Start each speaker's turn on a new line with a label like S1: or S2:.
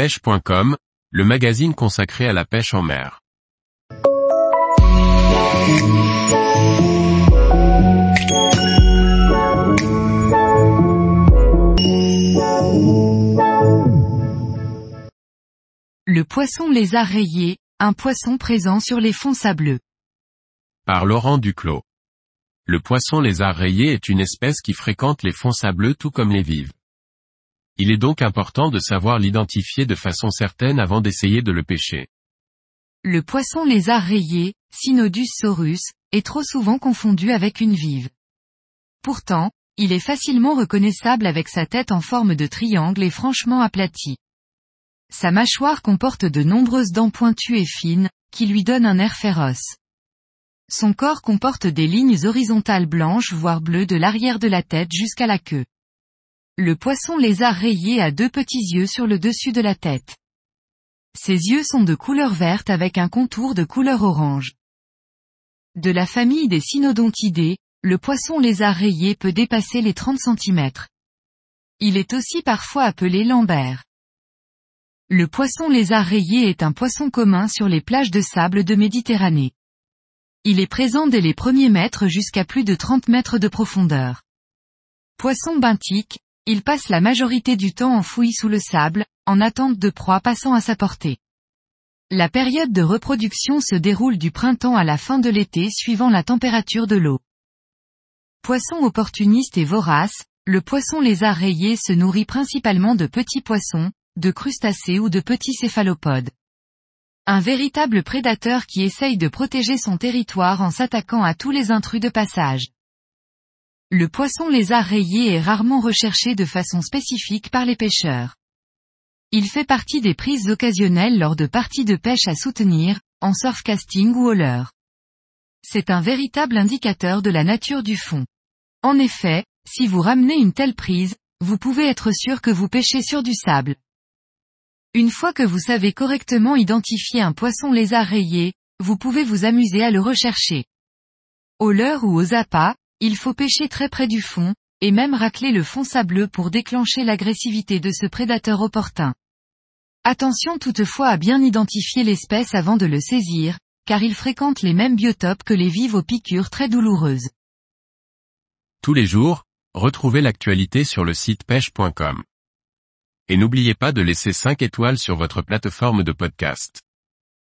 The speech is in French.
S1: pêche.com, le magazine consacré à la pêche en mer.
S2: Le poisson lézard rayé, un poisson présent sur les fonds sableux.
S1: Par Laurent Duclos. Le poisson lézard rayé est une espèce qui fréquente les fonds sableux tout comme les vives. Il est donc important de savoir l'identifier de façon certaine avant d'essayer de le pêcher.
S2: Le poisson lézard rayé, Synodus saurus, est trop souvent confondu avec une vive. Pourtant, il est facilement reconnaissable avec sa tête en forme de triangle et franchement aplatie. Sa mâchoire comporte de nombreuses dents pointues et fines, qui lui donnent un air féroce. Son corps comporte des lignes horizontales blanches voire bleues de l'arrière de la tête jusqu'à la queue. Le poisson lézard rayé a deux petits yeux sur le dessus de la tête. Ses yeux sont de couleur verte avec un contour de couleur orange. De la famille des cynodontidés, le poisson lézard rayé peut dépasser les 30 cm. Il est aussi parfois appelé lambert. Le poisson lézard rayé est un poisson commun sur les plages de sable de Méditerranée. Il est présent dès les premiers mètres jusqu'à plus de 30 mètres de profondeur. Poisson benthique, il passe la majorité du temps enfoui sous le sable, en attente de proie passant à sa portée. La période de reproduction se déroule du printemps à la fin de l'été suivant la température de l'eau. Poisson opportuniste et vorace, le poisson lézard rayé se nourrit principalement de petits poissons, de crustacés ou de petits céphalopodes. Un véritable prédateur qui essaye de protéger son territoire en s'attaquant à tous les intrus de passage. Le poisson lézard rayé est rarement recherché de façon spécifique par les pêcheurs. Il fait partie des prises occasionnelles lors de parties de pêche à soutenir, en surfcasting ou au leurre. C'est un véritable indicateur de la nature du fond. En effet, si vous ramenez une telle prise, vous pouvez être sûr que vous pêchez sur du sable. Une fois que vous savez correctement identifier un poisson lézard rayé, vous pouvez vous amuser à le rechercher. Au leurre ou aux appâts, il faut pêcher très près du fond, et même racler le fond sableux pour déclencher l'agressivité de ce prédateur opportun. Attention toutefois à bien identifier l'espèce avant de le saisir, car il fréquente les mêmes biotopes que les vives aux piqûres très douloureuses.
S1: Tous les jours, retrouvez l'actualité sur le site pêche.com. Et n'oubliez pas de laisser 5 étoiles sur votre plateforme de podcast.